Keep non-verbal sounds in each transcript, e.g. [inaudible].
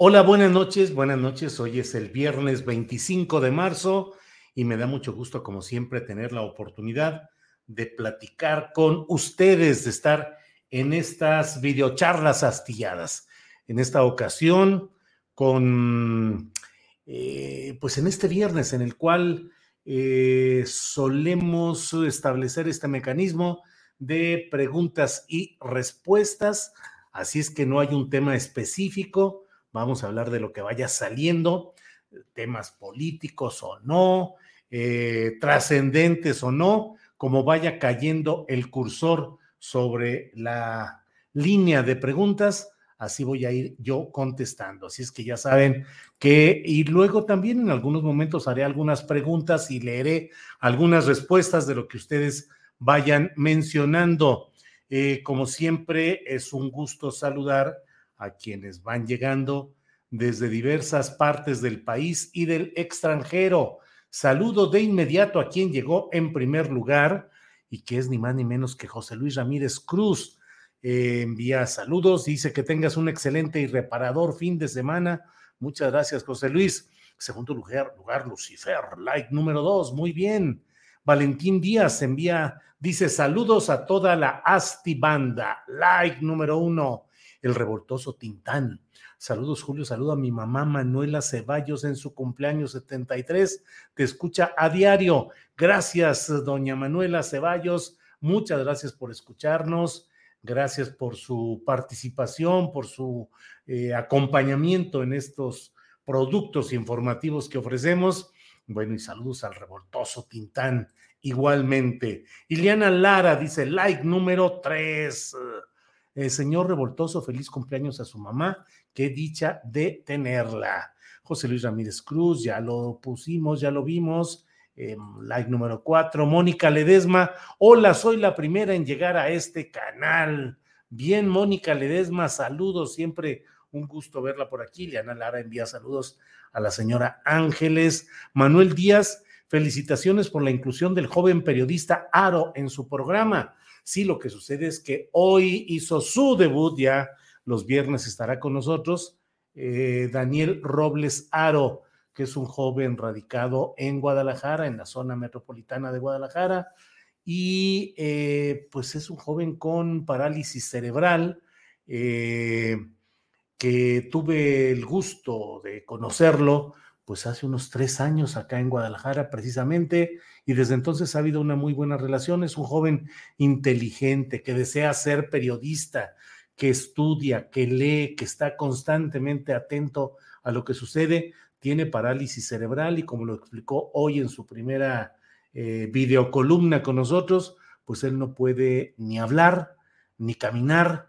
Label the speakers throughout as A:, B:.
A: Hola, buenas noches, buenas noches. Hoy es el viernes 25 de marzo y me da mucho gusto, como siempre, tener la oportunidad de platicar con ustedes, de estar en estas videocharlas astilladas. En esta ocasión, con, eh, pues en este viernes en el cual eh, solemos establecer este mecanismo de preguntas y respuestas, así es que no hay un tema específico, vamos a hablar de lo que vaya saliendo, temas políticos o no, eh, trascendentes o no, como vaya cayendo el cursor sobre la línea de preguntas, así voy a ir yo contestando. Así es que ya saben que, y luego también en algunos momentos haré algunas preguntas y leeré algunas respuestas de lo que ustedes vayan mencionando. Eh, como siempre, es un gusto saludar a quienes van llegando desde diversas partes del país y del extranjero. Saludo de inmediato a quien llegó en primer lugar y que es ni más ni menos que José Luis Ramírez Cruz. Eh, envía saludos, dice que tengas un excelente y reparador fin de semana. Muchas gracias, José Luis. Segundo lugar, lugar Lucifer, like número dos, muy bien. Valentín Díaz envía, dice saludos a toda la Asti Banda, like número uno. El revoltoso Tintán. Saludos, Julio. Saludo a mi mamá Manuela Ceballos en su cumpleaños 73. Te escucha a diario. Gracias, doña Manuela Ceballos. Muchas gracias por escucharnos. Gracias por su participación, por su eh, acompañamiento en estos productos informativos que ofrecemos. Bueno, y saludos al revoltoso Tintán igualmente. Iliana Lara dice, like número 3. Eh, señor revoltoso, feliz cumpleaños a su mamá. Qué dicha de tenerla. José Luis Ramírez Cruz, ya lo pusimos, ya lo vimos. Eh, like número 4. Mónica Ledesma, hola, soy la primera en llegar a este canal. Bien, Mónica Ledesma, saludos, siempre un gusto verla por aquí. Liana Lara envía saludos a la señora Ángeles. Manuel Díaz, felicitaciones por la inclusión del joven periodista Aro en su programa. Sí, lo que sucede es que hoy hizo su debut, ya los viernes estará con nosotros, eh, Daniel Robles Aro, que es un joven radicado en Guadalajara, en la zona metropolitana de Guadalajara, y eh, pues es un joven con parálisis cerebral. Eh, que tuve el gusto de conocerlo, pues hace unos tres años acá en Guadalajara precisamente, y desde entonces ha habido una muy buena relación. Es un joven inteligente que desea ser periodista, que estudia, que lee, que está constantemente atento a lo que sucede. Tiene parálisis cerebral y como lo explicó hoy en su primera eh, videocolumna con nosotros, pues él no puede ni hablar, ni caminar,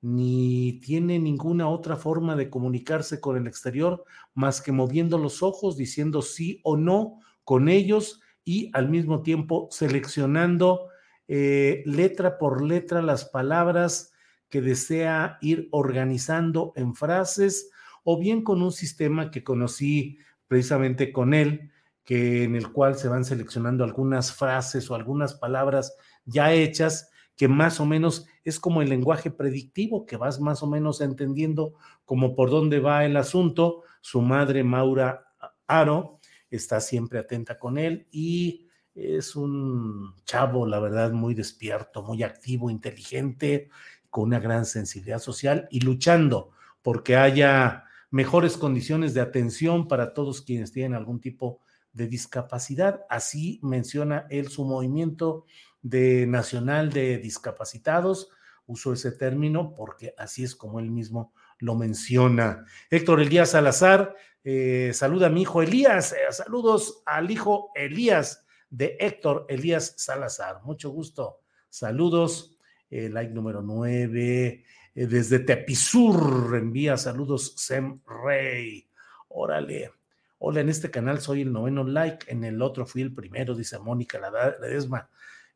A: ni tiene ninguna otra forma de comunicarse con el exterior más que moviendo los ojos, diciendo sí o no con ellos y al mismo tiempo seleccionando eh, letra por letra las palabras que desea ir organizando en frases o bien con un sistema que conocí precisamente con él, que en el cual se van seleccionando algunas frases o algunas palabras ya hechas que más o menos es como el lenguaje predictivo, que vas más o menos entendiendo como por dónde va el asunto. Su madre, Maura Aro, está siempre atenta con él y es un chavo, la verdad, muy despierto, muy activo, inteligente, con una gran sensibilidad social y luchando porque haya mejores condiciones de atención para todos quienes tienen algún tipo de discapacidad. Así menciona él su movimiento de nacional de discapacitados. Uso ese término porque así es como él mismo lo menciona. Héctor Elías Salazar, eh, saluda a mi hijo Elías. Eh, saludos al hijo Elías de Héctor Elías Salazar. Mucho gusto. Saludos. Eh, like número 9. desde Tepizur envía saludos Sem Rey. Órale. Hola, en este canal soy el noveno like, en el otro fui el primero, dice Mónica Ledesma.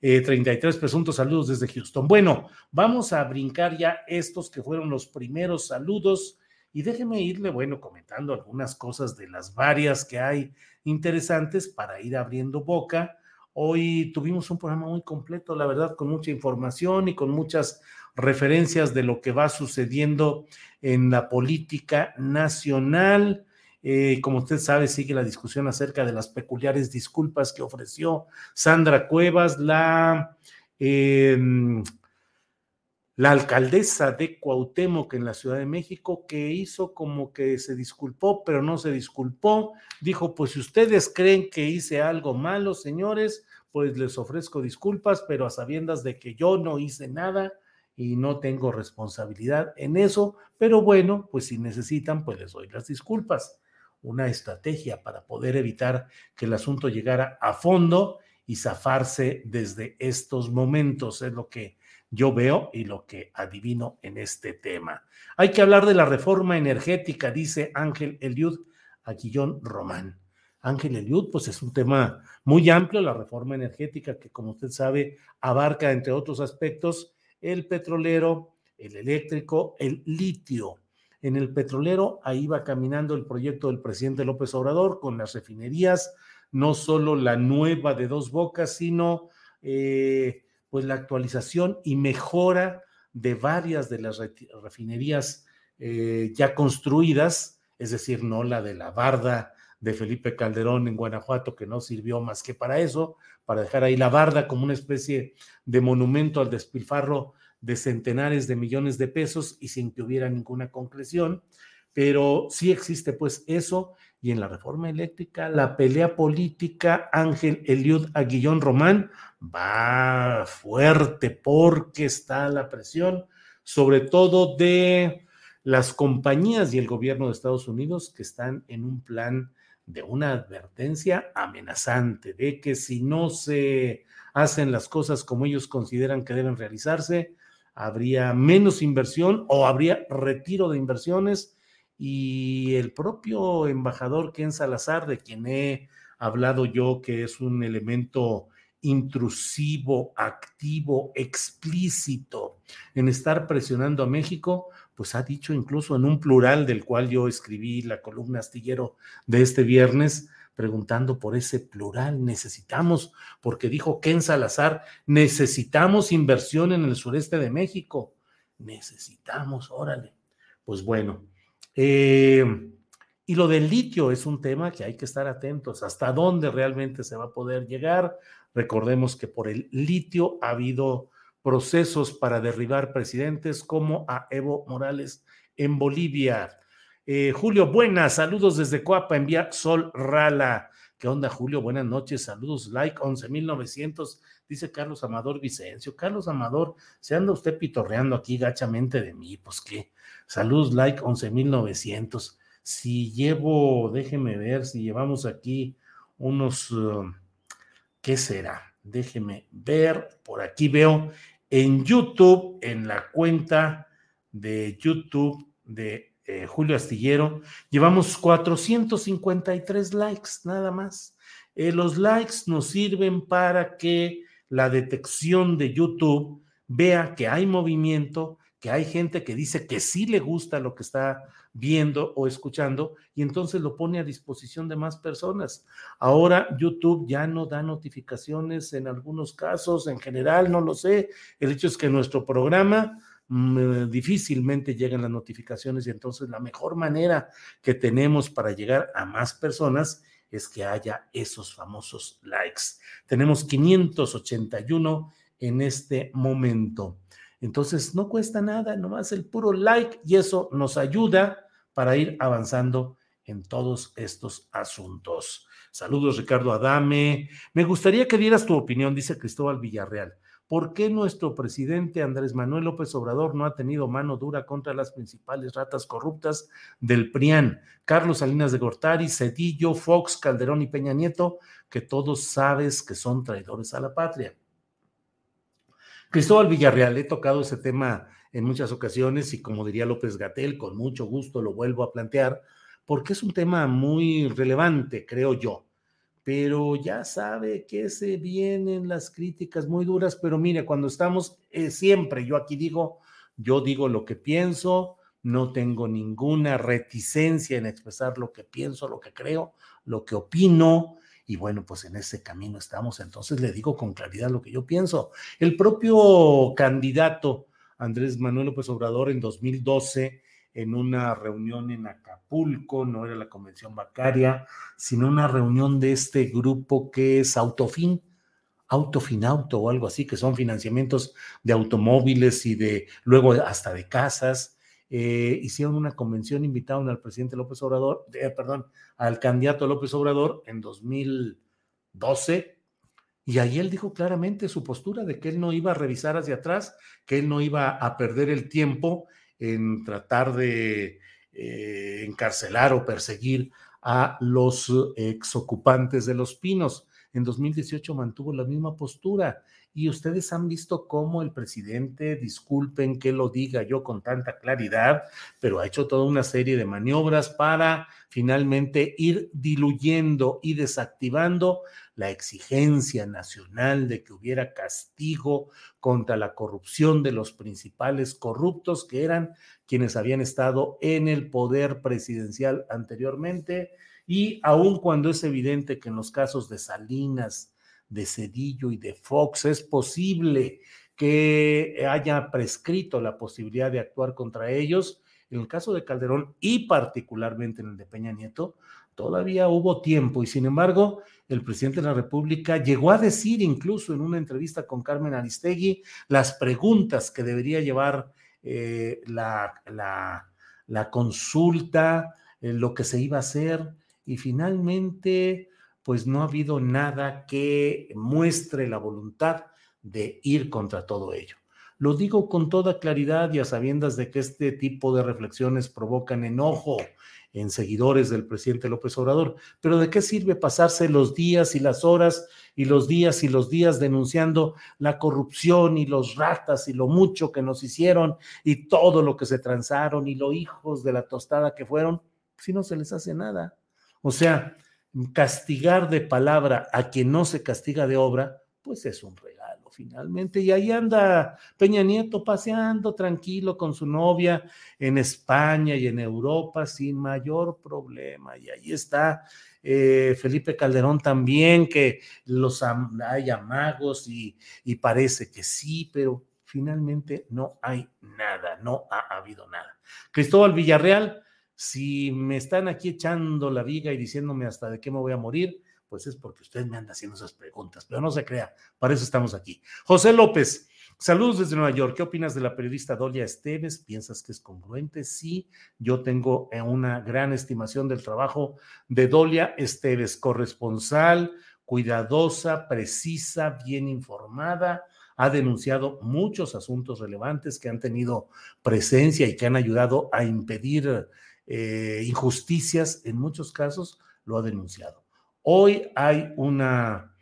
A: Eh, 33 presuntos saludos desde Houston. Bueno, vamos a brincar ya estos que fueron los primeros saludos y déjeme irle, bueno, comentando algunas cosas de las varias que hay interesantes para ir abriendo boca. Hoy tuvimos un programa muy completo, la verdad, con mucha información y con muchas referencias de lo que va sucediendo en la política nacional. Eh, como usted sabe, sigue la discusión acerca de las peculiares disculpas que ofreció Sandra Cuevas, la, em, la alcaldesa de Cuauhtémoc en la Ciudad de México, que hizo como que se disculpó, pero no se disculpó. Dijo, pues si ustedes creen que hice algo malo, señores, pues les ofrezco disculpas, pero a sabiendas de que yo no hice nada y no tengo responsabilidad en eso, pero bueno, pues si necesitan, pues les doy las disculpas una estrategia para poder evitar que el asunto llegara a fondo y zafarse desde estos momentos. Es lo que yo veo y lo que adivino en este tema. Hay que hablar de la reforma energética, dice Ángel Eliud Aguillón Román. Ángel Eliud, pues es un tema muy amplio, la reforma energética que como usted sabe abarca, entre otros aspectos, el petrolero, el eléctrico, el litio. En el petrolero, ahí va caminando el proyecto del presidente López Obrador con las refinerías, no solo la nueva de dos bocas, sino eh, pues la actualización y mejora de varias de las refinerías eh, ya construidas, es decir, no la de la barda de Felipe Calderón en Guanajuato, que no sirvió más que para eso, para dejar ahí la barda como una especie de monumento al despilfarro de centenares de millones de pesos y sin que hubiera ninguna concreción, pero sí existe pues eso. Y en la reforma eléctrica la pelea política Ángel Eliud Aguillón Román va fuerte porque está la presión sobre todo de las compañías y el gobierno de Estados Unidos que están en un plan de una advertencia amenazante de que si no se hacen las cosas como ellos consideran que deben realizarse, habría menos inversión o habría retiro de inversiones. Y el propio embajador Ken Salazar, de quien he hablado yo, que es un elemento intrusivo, activo, explícito en estar presionando a México, pues ha dicho incluso en un plural del cual yo escribí la columna astillero de este viernes, preguntando por ese plural. Necesitamos, porque dijo Ken Salazar, necesitamos inversión en el sureste de México. Necesitamos, órale. Pues bueno. Eh, y lo del litio es un tema que hay que estar atentos. ¿Hasta dónde realmente se va a poder llegar? Recordemos que por el litio ha habido procesos para derribar presidentes como a Evo Morales en Bolivia. Eh, Julio, buenas, saludos desde Coapa, envía Sol Rala. ¿Qué onda, Julio? Buenas noches, saludos, like 11.900, dice Carlos Amador Vicencio. Carlos Amador, se anda usted pitorreando aquí gachamente de mí, pues qué. Saludos, like 11.900. Si llevo, déjeme ver, si llevamos aquí unos, uh, ¿qué será? Déjeme ver, por aquí veo en YouTube, en la cuenta de YouTube de eh, Julio Astillero, llevamos 453 likes nada más. Eh, los likes nos sirven para que la detección de YouTube vea que hay movimiento, que hay gente que dice que sí le gusta lo que está viendo o escuchando y entonces lo pone a disposición de más personas. Ahora YouTube ya no da notificaciones en algunos casos, en general no lo sé. El hecho es que nuestro programa mm, difícilmente llegan las notificaciones y entonces la mejor manera que tenemos para llegar a más personas es que haya esos famosos likes. Tenemos 581 en este momento. Entonces, no cuesta nada, nomás el puro like y eso nos ayuda para ir avanzando en todos estos asuntos. Saludos, Ricardo Adame. Me gustaría que dieras tu opinión, dice Cristóbal Villarreal. ¿Por qué nuestro presidente Andrés Manuel López Obrador no ha tenido mano dura contra las principales ratas corruptas del PRIAN? Carlos Salinas de Gortari, Cedillo, Fox, Calderón y Peña Nieto, que todos sabes que son traidores a la patria. Cristóbal Villarreal, he tocado ese tema en muchas ocasiones y como diría López Gatel, con mucho gusto lo vuelvo a plantear, porque es un tema muy relevante, creo yo. Pero ya sabe que se vienen las críticas muy duras, pero mire, cuando estamos eh, siempre, yo aquí digo, yo digo lo que pienso, no tengo ninguna reticencia en expresar lo que pienso, lo que creo, lo que opino, y bueno, pues en ese camino estamos. Entonces le digo con claridad lo que yo pienso. El propio candidato Andrés Manuel López Obrador en 2012, en una reunión en Acapulco, no era la convención bancaria, sino una reunión de este grupo que es Autofin, Autofinauto o algo así, que son financiamientos de automóviles y de luego hasta de casas. Eh, hicieron una convención, invitaron al presidente López Obrador, eh, perdón, al candidato López Obrador en 2012, y ahí él dijo claramente su postura de que él no iba a revisar hacia atrás, que él no iba a perder el tiempo en tratar de eh, encarcelar o perseguir a los exocupantes de los pinos. En 2018 mantuvo la misma postura y ustedes han visto cómo el presidente, disculpen que lo diga yo con tanta claridad, pero ha hecho toda una serie de maniobras para finalmente ir diluyendo y desactivando la exigencia nacional de que hubiera castigo contra la corrupción de los principales corruptos que eran quienes habían estado en el poder presidencial anteriormente. Y aun cuando es evidente que en los casos de Salinas, de Cedillo y de Fox. Es posible que haya prescrito la posibilidad de actuar contra ellos. En el caso de Calderón y particularmente en el de Peña Nieto, todavía hubo tiempo y sin embargo el presidente de la República llegó a decir incluso en una entrevista con Carmen Aristegui las preguntas que debería llevar eh, la, consulta, eh, lo que se iba a hacer y finalmente pues no ha habido nada que muestre la voluntad de ir contra todo ello. Lo digo con toda claridad y a sabiendas de que este tipo de reflexiones provocan enojo en seguidores del presidente López Obrador. Pero ¿de qué sirve pasarse los días y las horas y los días y los días denunciando la corrupción y los ratas y lo mucho que nos hicieron y todo lo que se transaron y los hijos de la tostada que fueron si no se les hace nada? O sea, castigar de palabra a quien no se castiga de obra, pues es un regalo finalmente. Y ahí anda Peña Nieto paseando tranquilo con su novia en España y en Europa sin mayor problema. Y ahí está eh, Felipe Calderón también, que los hay amagos y, y parece que sí, pero finalmente no hay nada, no ha habido nada. Cristóbal Villarreal si me están aquí echando la viga y diciéndome hasta de qué me voy a morir, pues es porque usted me anda haciendo esas preguntas, pero no se crea, para eso estamos aquí. José López, saludos desde Nueva York. ¿Qué opinas de la periodista Dolia Esteves? ¿Piensas que es congruente? Sí, yo tengo eh, una gran estimación del trabajo de Dolia Esteves, corresponsal, cuidadosa, precisa, bien informada ha denunciado muchos asuntos relevantes que han tenido presencia y que han ayudado a impedir eh, injusticias, en muchos casos lo ha denunciado. Hoy hay una,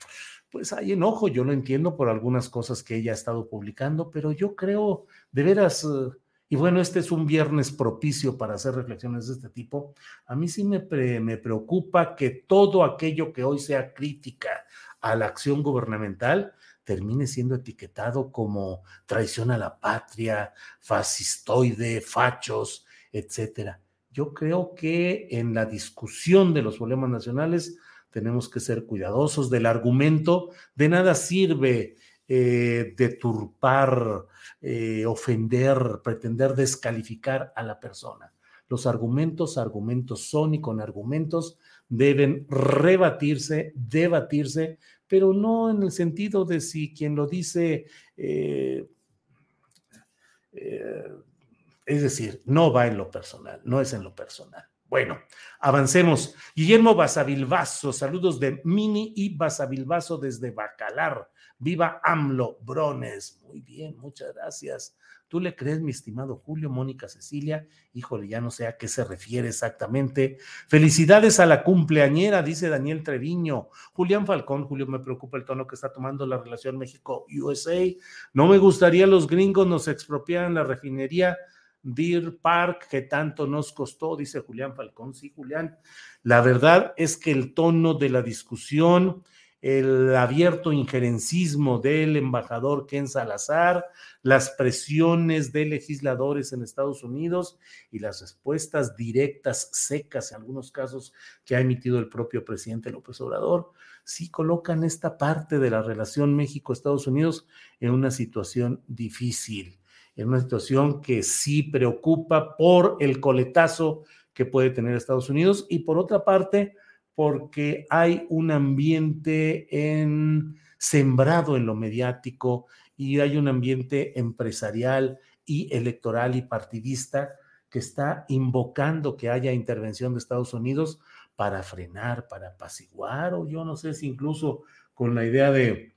A: pues hay enojo, yo lo entiendo por algunas cosas que ella ha estado publicando, pero yo creo, de veras, eh, y bueno, este es un viernes propicio para hacer reflexiones de este tipo, a mí sí me, me preocupa que todo aquello que hoy sea crítica a la acción gubernamental termine siendo etiquetado como traición a la patria, fascistoide, fachos, etcétera. Yo creo que en la discusión de los problemas nacionales tenemos que ser cuidadosos del argumento. De nada sirve eh, deturpar, eh, ofender, pretender descalificar a la persona. Los argumentos, argumentos son y con argumentos deben rebatirse, debatirse, pero no en el sentido de si quien lo dice, eh, es decir, no va en lo personal, no es en lo personal. Bueno, avancemos. Guillermo Basavilbaso, saludos de Mini y Basavilbaso desde Bacalar. Viva AMLO, Brones. Muy bien, muchas gracias. ¿Tú le crees, mi estimado Julio, Mónica Cecilia? Híjole, ya no sé a qué se refiere exactamente. Felicidades a la cumpleañera, dice Daniel Treviño. Julián Falcón, Julio, me preocupa el tono que está tomando la relación México-USA. No me gustaría los gringos nos expropiaran la refinería Deer Park, que tanto nos costó, dice Julián Falcón. Sí, Julián, la verdad es que el tono de la discusión, el abierto injerencismo del embajador Ken Salazar, las presiones de legisladores en Estados Unidos y las respuestas directas, secas en algunos casos que ha emitido el propio presidente López Obrador, sí colocan esta parte de la relación México-Estados Unidos en una situación difícil en una situación que sí preocupa por el coletazo que puede tener Estados Unidos y por otra parte, porque hay un ambiente en, sembrado en lo mediático y hay un ambiente empresarial y electoral y partidista que está invocando que haya intervención de Estados Unidos para frenar, para apaciguar, o yo no sé si incluso con la idea de,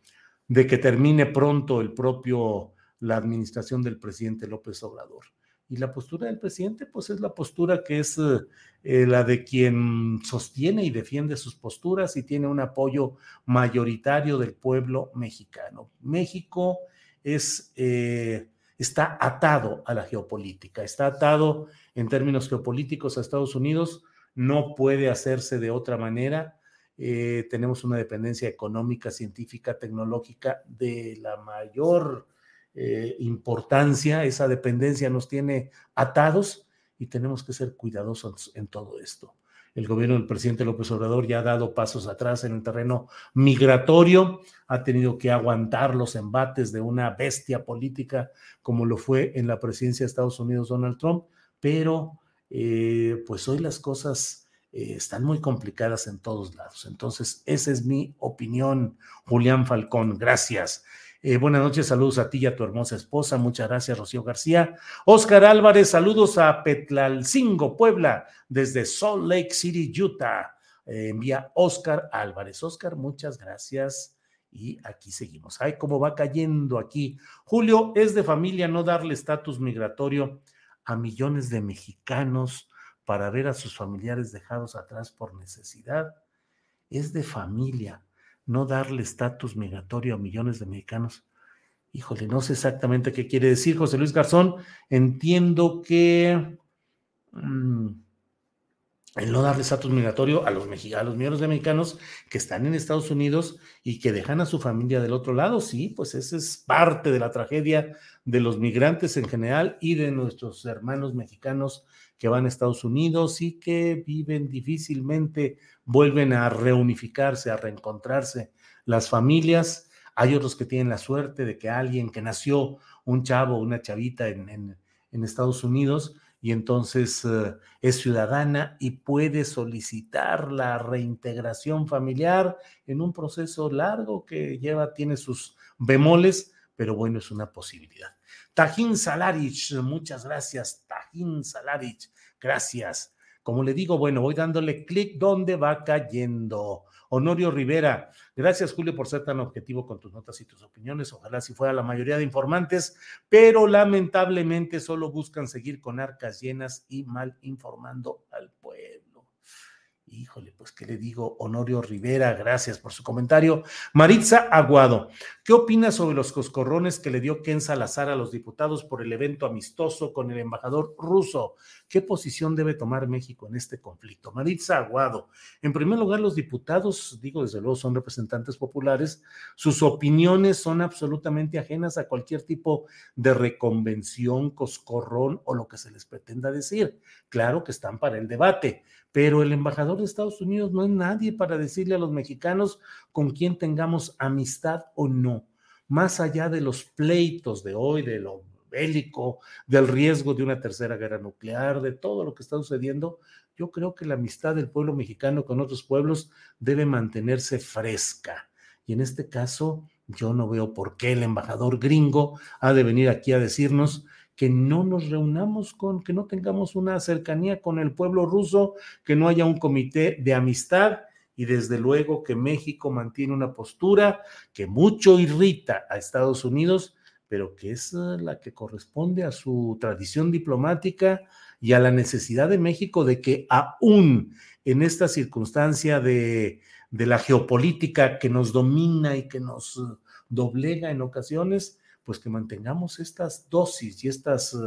A: de que termine pronto el propio la administración del presidente López Obrador. Y la postura del presidente, pues es la postura que es eh, la de quien sostiene y defiende sus posturas y tiene un apoyo mayoritario del pueblo mexicano. México es, eh, está atado a la geopolítica, está atado en términos geopolíticos a Estados Unidos, no puede hacerse de otra manera. Eh, tenemos una dependencia económica, científica, tecnológica de la mayor eh, importancia, esa dependencia nos tiene atados y tenemos que ser cuidadosos en todo esto. El gobierno del presidente López Obrador ya ha dado pasos atrás en el terreno migratorio, ha tenido que aguantar los embates de una bestia política como lo fue en la presidencia de Estados Unidos Donald Trump, pero eh, pues hoy las cosas eh, están muy complicadas en todos lados. Entonces, esa es mi opinión, Julián Falcón. Gracias. Eh, buenas noches, saludos a ti y a tu hermosa esposa. Muchas gracias, Rocío García. Oscar Álvarez, saludos a Petlalcingo, Puebla, desde Salt Lake City, Utah. Eh, envía Oscar Álvarez. Oscar, muchas gracias. Y aquí seguimos. Ay, cómo va cayendo aquí. Julio, es de familia no darle estatus migratorio a millones de mexicanos para ver a sus familiares dejados atrás por necesidad. Es de familia no darle estatus migratorio a millones de mexicanos. Híjole, no sé exactamente qué quiere decir José Luis Garzón. Entiendo que mm, el no darle estatus migratorio a los, a los millones de mexicanos que están en Estados Unidos y que dejan a su familia del otro lado, sí, pues esa es parte de la tragedia de los migrantes en general y de nuestros hermanos mexicanos que van a Estados Unidos y que viven difícilmente, vuelven a reunificarse, a reencontrarse las familias. Hay otros que tienen la suerte de que alguien que nació, un chavo, una chavita en, Estados Unidos, y entonces eh, es ciudadana y puede solicitar la reintegración familiar en un proceso largo que lleva, tiene sus bemoles, pero bueno, es una posibilidad. Tajín Salarich, muchas gracias, Tajín Salarich, gracias. Como le digo, bueno, voy dándole clic donde va cayendo. Honorio Rivera, gracias Julio por ser tan objetivo con tus notas y tus opiniones. Ojalá si fuera la mayoría de informantes, pero lamentablemente solo buscan seguir con arcas llenas y mal informando al pueblo. Híjole, pues qué le digo, Honorio Rivera, gracias por su comentario. Maritza Aguado, ¿qué opina sobre los coscorrones que le dio Ken Salazar a los diputados por el evento amistoso con el embajador ruso? ¿Qué posición debe tomar México en este conflicto? Maritza Aguado, en primer lugar, los diputados, digo, desde luego son representantes populares, sus opiniones son absolutamente ajenas a cualquier tipo de reconvención, coscorrón o lo que se les pretenda decir. Claro que están para el debate pero el embajador de Estados Unidos no es nadie para decirle a los mexicanos con quién tengamos amistad o no, más allá de los pleitos de hoy, de lo bélico, del riesgo de una tercera guerra nuclear, de todo lo que está sucediendo, yo creo que la amistad del pueblo mexicano con otros pueblos debe mantenerse fresca. Y en este caso, yo no veo por qué el embajador gringo ha de venir aquí a decirnos que no nos reunamos con, que no tengamos una cercanía con el pueblo ruso, que no haya un comité de amistad. Y desde luego que México mantiene una postura que mucho irrita a Estados Unidos, pero que es eh, la que corresponde a su tradición diplomática y a la necesidad de México de que aún en esta circunstancia de, de la geopolítica que nos domina y que nos doblega en ocasiones, pues que mantengamos estas dosis y estos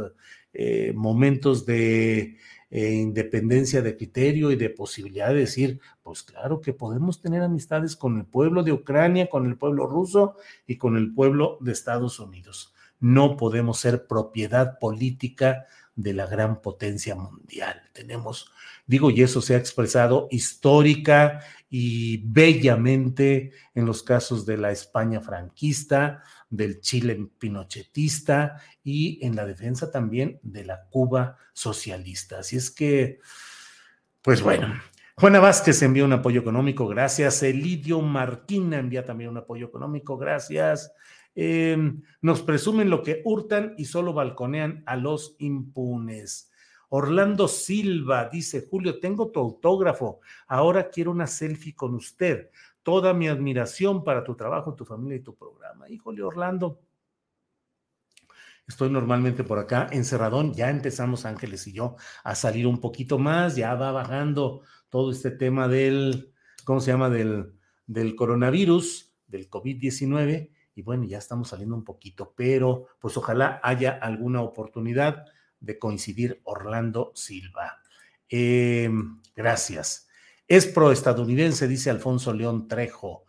A: eh, momentos de eh, independencia de criterio y de posibilidad de decir, pues claro que podemos tener amistades con el pueblo de Ucrania, con el pueblo ruso y con el pueblo de Estados Unidos. No podemos ser propiedad política de la gran potencia mundial. Tenemos, digo, y eso se ha expresado histórica y bellamente en los casos de la España franquista, del Chile pinochetista y en la defensa también de la Cuba socialista. Así es que, pues bueno, Juana Vázquez envía un apoyo económico, gracias. Elidio Marquina envía también un apoyo económico, gracias. Em, nos presumen lo que hurtan y solo balconean a los impunes. Orlando Silva dice, Julio, tengo tu autógrafo, ahora quiero una selfie con usted toda mi admiración para tu trabajo, tu familia y tu programa. Híjole, Orlando. Estoy normalmente por acá encerradón, ya empezamos Ángeles y yo a salir un poquito más, ya va bajando todo este tema del, ¿cómo se llama? Del, del coronavirus, del COVID-19, y bueno, ya estamos saliendo un poquito, pero pues ojalá haya alguna oportunidad de coincidir Orlando Silva. Eh, gracias. Es proestadounidense, dice Alfonso León Trejo.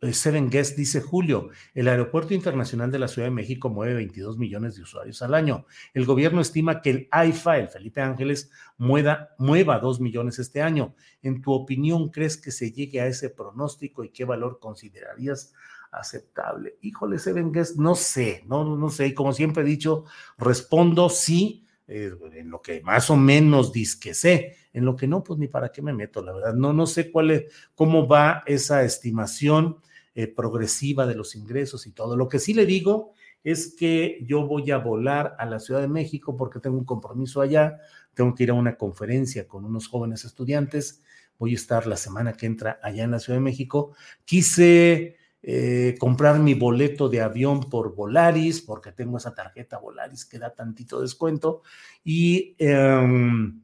A: Eh, Seven Guest dice Julio, el Aeropuerto Internacional de la Ciudad de México mueve 22 millones de usuarios al año. El gobierno estima que el AIFA, el Felipe Ángeles, mueva, mueva 2 millones este año. En tu opinión, ¿crees que se llegue a ese pronóstico y qué valor considerarías aceptable? Híjole, Seven Guest, no sé, no, no sé. Y como siempre he dicho, respondo sí eh, en lo que más o menos que sé, en lo que no, pues ni para qué me meto, la verdad. No, no sé cuál es, cómo va esa estimación eh, progresiva de los ingresos y todo. Lo que sí le digo es que yo voy a volar a la Ciudad de México porque tengo un compromiso allá, tengo que ir a una conferencia con unos jóvenes estudiantes, voy a estar la semana que entra allá en la Ciudad de México. Quise eh, comprar mi boleto de avión por Volaris, porque tengo esa tarjeta Volaris que da tantito descuento. Y, em,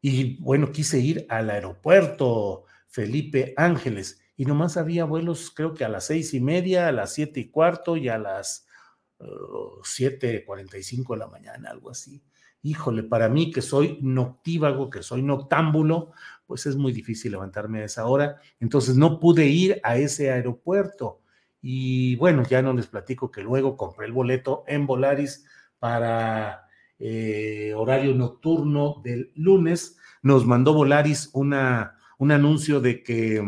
A: y bueno, quise ir al aeropuerto Felipe Ángeles y nomás había vuelos, creo que a las seis y media, a las siete y cuarto y a las uh, siete cuarenta y cinco de la mañana, algo así. Híjole, para mí que soy noctívago, que soy noctámbulo, pues es muy difícil levantarme a esa hora. Entonces no pude ir a ese aeropuerto. Y bueno, ya no les platico que luego compré el boleto en Volaris para eh, horario nocturno del lunes. Nos mandó Volaris una, un anuncio de que,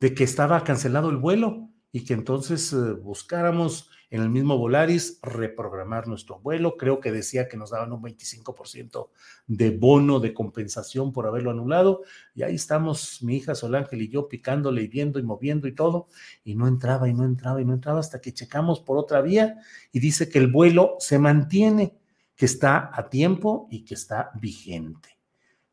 A: de que estaba cancelado el vuelo y que entonces eh, buscáramos en el mismo Volaris, reprogramar nuestro vuelo. Creo que decía que nos daban un 25% de bono de compensación por haberlo anulado. Y ahí estamos, mi hija Solángel y yo, picándole y viendo y moviendo y todo. Y no entraba y no entraba y no entraba hasta que checamos por otra vía y dice que el vuelo se mantiene, que está a tiempo y que está vigente.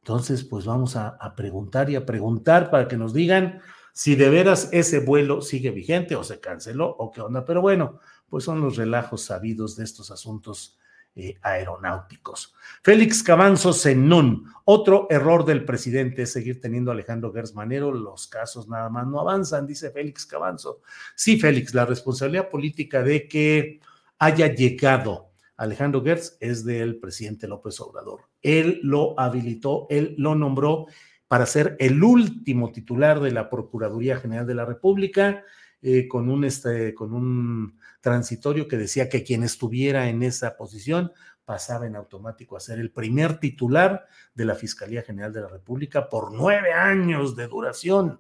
A: Entonces, pues vamos a preguntar y a preguntar para que nos digan si de veras ese vuelo sigue vigente o se canceló o qué onda. Pero bueno, pues son los relajos sabidos de estos asuntos eh, aeronáuticos. Félix Cabanzo Zenón, otro error del presidente es seguir teniendo a Alejandro Gersmanero, los casos nada más no avanzan, dice Félix Cabanzo. Sí, Félix, la responsabilidad política de que haya llegado Alejandro Gertz es del presidente López Obrador. Él lo habilitó, él lo nombró para ser el último titular de la Procuraduría General de la República, eh, con, un, este, con un transitorio que decía que quien estuviera en esa posición pasaba en automático a ser el primer titular de la Fiscalía General de la República por nueve años de duración.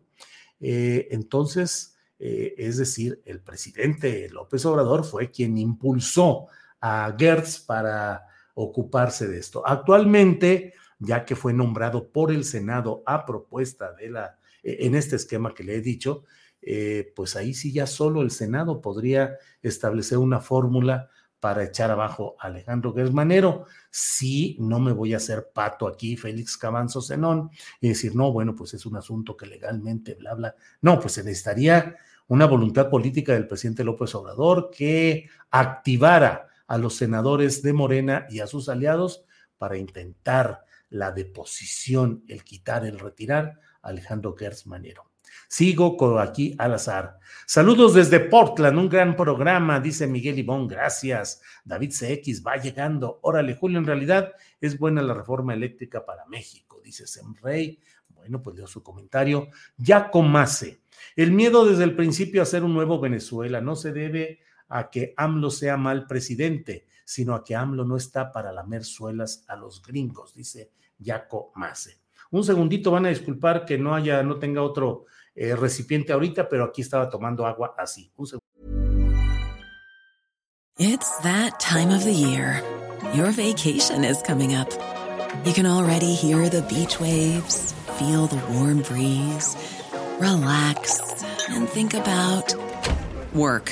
A: Eh, entonces, eh, es decir, el presidente López Obrador fue quien impulsó a Gertz para ocuparse de esto. Actualmente, ya que fue nombrado por el Senado a propuesta de la, en este esquema que le he dicho, eh, pues ahí sí ya solo el Senado podría establecer una fórmula para echar abajo a Alejandro Gersmanero. Si no me voy a hacer pato aquí, Félix Cabanzo Zenón, y decir, no, bueno, pues es un asunto que legalmente, bla, bla. No, pues se necesitaría una voluntad política del presidente López Obrador que activara a los senadores de Morena y a sus aliados para intentar la deposición, el quitar, el retirar Alejandro Gersmanero. Sigo aquí al azar. Saludos desde Portland, un gran programa, dice Miguel Ibón, gracias. David CX va llegando. Órale, Julio, en realidad es buena la reforma eléctrica para México, dice Semrey. Bueno, pues leo su comentario. Ya comase. El miedo desde el principio a ser un nuevo Venezuela no se debe a que AMLO sea mal presidente, sino a que AMLO no está para lamer suelas a los gringos, dice Yaco Mase. Un segundito, van a disculpar que no haya, no tenga otro eh, recipiente ahorita, pero aquí estaba tomando agua así. Un segundo.
B: It's that time of the year. Your vacation is coming up. You can already hear the beach waves, feel the warm breeze, relax and think about work.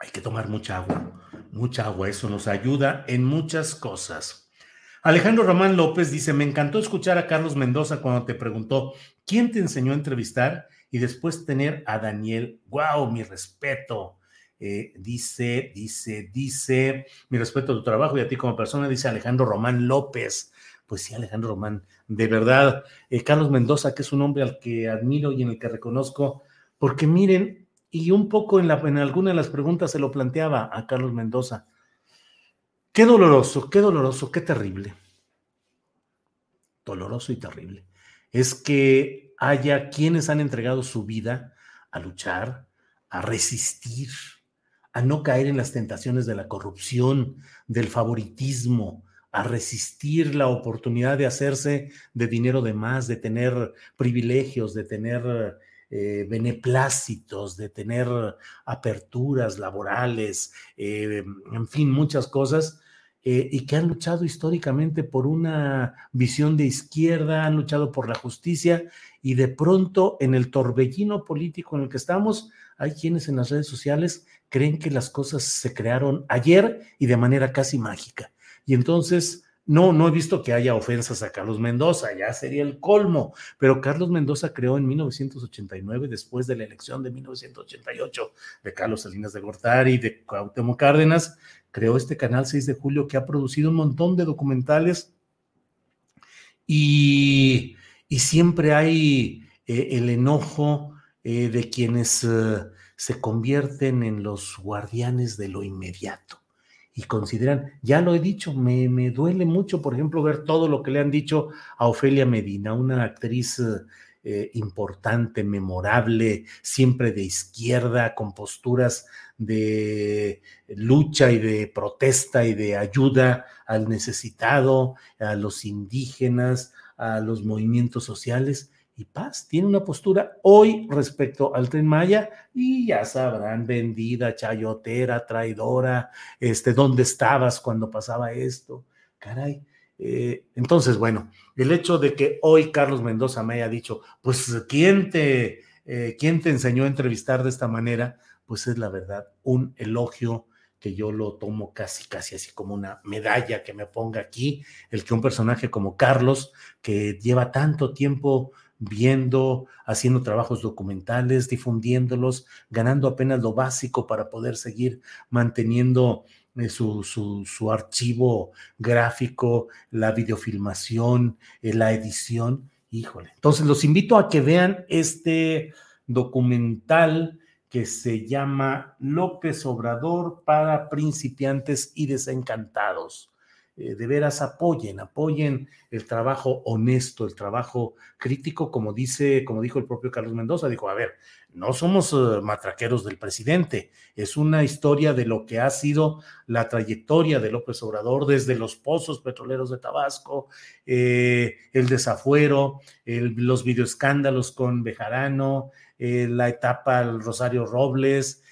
A: Hay que tomar mucha agua, mucha agua. Eso nos ayuda en muchas cosas. Alejandro Román López dice, me encantó escuchar a Carlos Mendoza cuando te preguntó, ¿quién te enseñó a entrevistar? Y después tener a Daniel, wow, mi respeto. Eh, dice, dice, dice, mi respeto a tu trabajo y a ti como persona, dice Alejandro Román López. Pues sí, Alejandro Román, de verdad, eh, Carlos Mendoza, que es un hombre al que admiro y en el que reconozco, porque miren, y un poco en, la, en alguna de las preguntas se lo planteaba a Carlos Mendoza, Qué doloroso, qué doloroso, qué terrible. Doloroso y terrible. Es que haya quienes han entregado su vida a luchar, a resistir, a no caer en las tentaciones de la corrupción, del favoritismo, a resistir la oportunidad de hacerse de dinero de más, de tener privilegios, de tener eh, beneplácitos, de tener aperturas laborales, eh, en fin, muchas cosas, eh, y que han luchado históricamente por una visión de izquierda, han luchado por la justicia, y de pronto en el torbellino político en el que estamos, hay quienes en las redes sociales creen que las cosas se crearon ayer y de manera casi mágica. Y entonces no, no he visto que haya ofensas a Carlos Mendoza, ya sería el colmo, pero Carlos Mendoza creó en 1989, después de la elección de 1988 de Carlos Salinas de Gortari y de Cuauhtémoc Cárdenas, creó este canal 6 de julio que ha producido un montón de documentales. Y, siempre hay eh, el enojo eh, de quienes eh, se convierten en los guardianes de lo inmediato y consideran, ya lo he dicho, me, me, duele mucho, por ejemplo, ver todo lo que le han dicho a Ofelia Medina, una actriz eh, importante, memorable, siempre de izquierda, con posturas de lucha y de protesta y de ayuda al necesitado, a los indígenas, a los movimientos sociales y paz. Tiene una postura hoy respecto al tren Maya y ya sabrán, vendida, chayotera, traidora, este, ¿dónde estabas cuando pasaba esto? Caray, eh, entonces, bueno, el hecho de que hoy Carlos Mendoza me haya dicho, pues, ¿quién te, eh, ¿quién te enseñó a entrevistar de esta manera? Pues es la verdad, un elogio que yo lo tomo casi, casi así como una medalla que me ponga aquí, el que un personaje como Carlos, que lleva tanto tiempo viendo, haciendo trabajos documentales, difundiéndolos, ganando apenas lo básico para poder seguir manteniendo eh, su, su, archivo gráfico, la videofilmación, eh, la edición. Híjole. Entonces los invito a que vean este documental que se llama López Obrador para principiantes y desencantados. Eh, de veras apoyen, apoyen el trabajo honesto, el trabajo crítico, como dice, como dijo el propio Carlos Mendoza, dijo, a ver, no somos eh, matraqueros del presidente, es una historia de lo que ha sido la trayectoria de López Obrador desde los pozos petroleros de Tabasco, eh, el desafuero, los videoescándalos con Bejarano, la etapa Rosario Robles,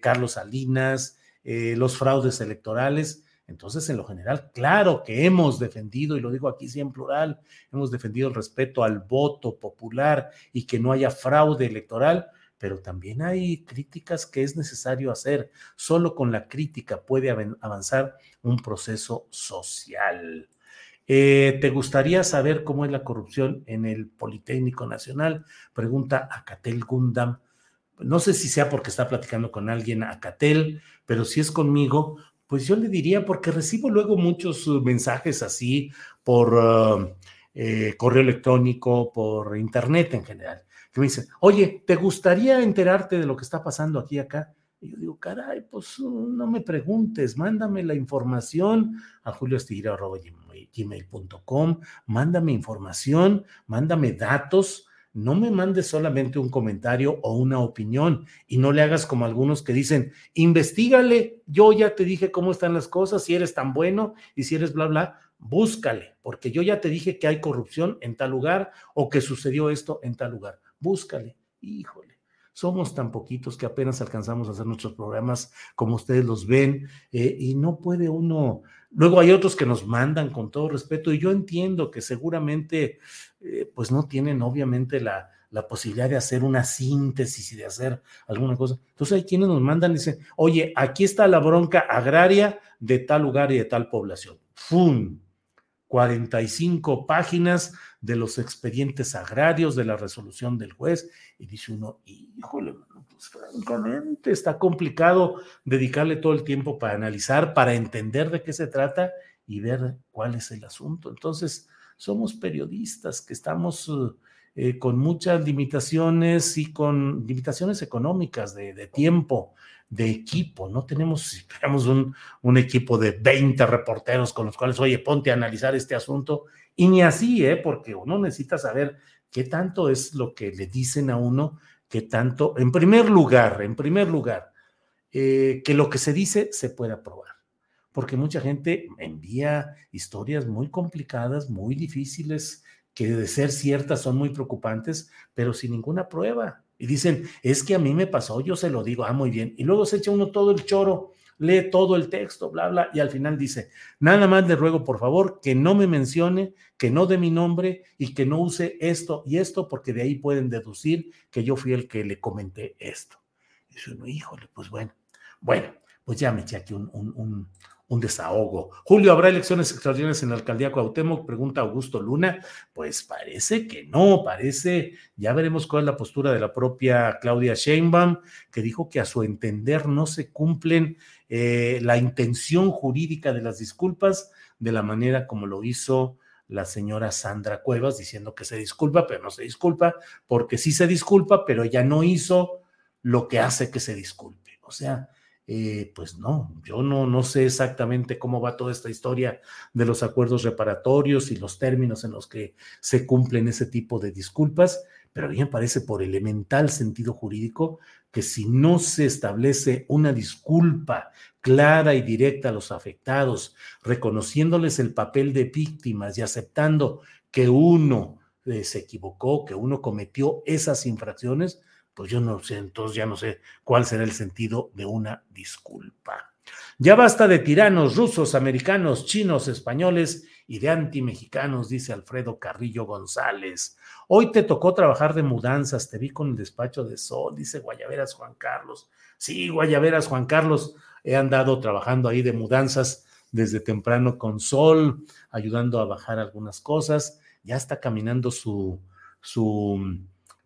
A: Carlos Salinas, los fraudes electorales entonces, en lo general, claro que hemos defendido, y lo digo aquí sí en plural, hemos defendido el respeto al voto popular y que no haya fraude electoral, pero también hay críticas que es necesario hacer. Solo con la crítica puede avanzar un proceso social. Eh, ¿Te gustaría saber cómo es la corrupción en el Politécnico Nacional? Pregunta Acatel Gundam. No sé si sea porque está platicando con alguien Acatel, pero si es conmigo, pues yo le diría, porque recibo luego muchos uh, mensajes así por uh, eh, correo electrónico, por internet en general, que me dicen, oye, ¿te gustaría enterarte de lo que está pasando aquí acá? Y yo digo, caray, pues uh, no me preguntes, mándame la información a julioastillero.gmail.com, mándame información, mándame datos, no me mandes solamente un comentario o una opinión y no le hagas como algunos que dicen, investigale, yo ya te dije cómo están las cosas, si eres tan bueno y si eres bla, bla, búscale, porque yo ya te dije que hay corrupción en tal lugar o que sucedió esto en tal lugar. Búscale, híjole. Somos tan poquitos que apenas alcanzamos a hacer nuestros programas como ustedes los ven eh, y no puede uno Luego hay otros que nos mandan con todo respeto y yo entiendo que seguramente eh, pues no tienen obviamente la, la, posibilidad de hacer una síntesis y de hacer alguna cosa. Entonces hay quienes nos mandan y dicen, oye, aquí está la bronca agraria de tal lugar y de tal población. ¡Fum! 45 páginas de los expedientes agrarios, de la resolución del juez, y dice uno, híjole, pues francamente está complicado dedicarle todo el tiempo para analizar, para entender de qué se trata y ver cuál es el asunto. Entonces, somos periodistas que estamos eh, con muchas limitaciones y con limitaciones económicas de tiempo, de equipo, no tenemos, tenemos un, un, equipo de 20 reporteros con los cuales, oye, ponte a analizar este asunto, y ni así, ¿eh? porque uno necesita saber qué tanto es lo que le dicen a uno, qué tanto, en primer lugar, en primer lugar, eh, que lo que se dice se pueda probar, porque mucha gente envía historias muy complicadas, muy difíciles, que de ser ciertas son muy preocupantes, pero sin ninguna prueba. Y dicen, es que a mí me pasó, yo se lo digo, ah, muy bien. Y luego se echa uno todo el choro, lee todo el texto, bla, bla, y al final dice, nada más le ruego, por favor, que no me mencione, que no dé mi nombre y que no use esto y esto, porque de ahí pueden deducir que yo fui el que le comenté esto. Y dice uno, híjole, pues bueno, bueno, pues ya me eché aquí un, un, un desahogo. Julio, ¿habrá elecciones extraordinarias en la alcaldía Cuauhtémoc? Pregunta Augusto Luna. Pues parece que no, parece, ya veremos cuál es la postura de la propia Claudia Sheinbaum, que dijo que a su entender no se cumplen eh, la intención jurídica de las disculpas de la manera como lo hizo la señora Sandra Cuevas, diciendo que se disculpa, pero no se disculpa, porque sí se disculpa, pero ella no hizo lo que hace que se disculpe. O sea, eh, pues no, yo no, no sé exactamente cómo va toda esta historia de los acuerdos reparatorios y los términos en los que se cumplen ese tipo de disculpas, pero a mí me parece por elemental sentido jurídico que si no se establece una disculpa clara y directa a los afectados, reconociéndoles el papel de víctimas y aceptando que uno eh, se equivocó, que uno cometió esas infracciones, pues yo no sé, entonces ya no sé cuál será el sentido de una disculpa. Ya basta de tiranos rusos, americanos, chinos, españoles y de anti-mexicanos, dice Alfredo Carrillo González. Hoy te tocó trabajar de mudanzas, te vi con el despacho de Sol, dice Guayaveras Juan Carlos. Sí, Guayaveras Juan Carlos, he andado trabajando ahí de mudanzas desde temprano con Sol, ayudando a bajar algunas cosas. Ya está caminando su, su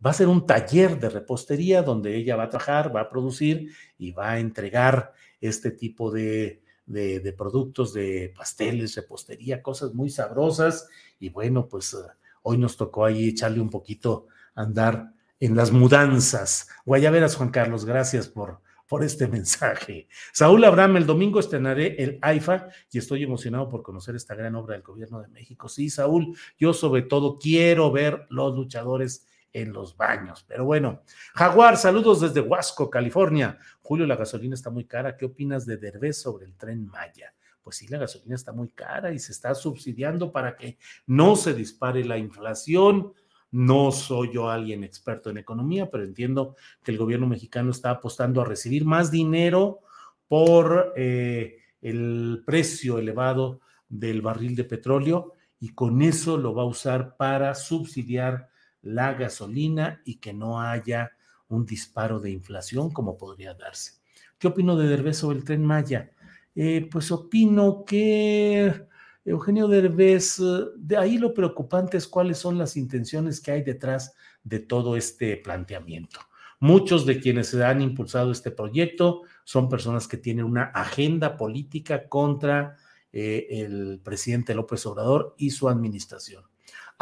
A: va a ser un taller de repostería donde ella va a trabajar, va a producir y va a entregar este tipo de, de, productos, de pasteles, repostería, cosas muy sabrosas. Y bueno, pues eh, hoy nos tocó ahí echarle un poquito andar en las mudanzas. Guayaveras, Juan Carlos, gracias por, por este [laughs] mensaje. Saúl Abraham, el domingo estrenaré el AIFA y estoy emocionado por conocer esta gran obra del gobierno de México. Sí, Saúl, yo sobre todo quiero ver los luchadores en los baños. Pero bueno, Jaguar, saludos desde Huasco, California. Julio, la gasolina está muy cara. ¿Qué opinas de Derbez sobre el tren Maya? Pues sí, la gasolina está muy cara y se está subsidiando para que no se dispare la inflación. No soy yo alguien experto en economía, pero entiendo que el gobierno mexicano está apostando a recibir más dinero por eh, el precio elevado del barril de petróleo y con eso lo va a usar para subsidiar la gasolina y que no haya un disparo de inflación como podría darse. ¿Qué opino de Derbez sobre el tren Maya? Eh, pues opino que Eugenio Derbez, de ahí lo preocupante es cuáles son las intenciones que hay detrás de todo este planteamiento. Muchos de quienes se han impulsado este proyecto son personas que tienen una agenda política contra eh, el presidente López Obrador y su administración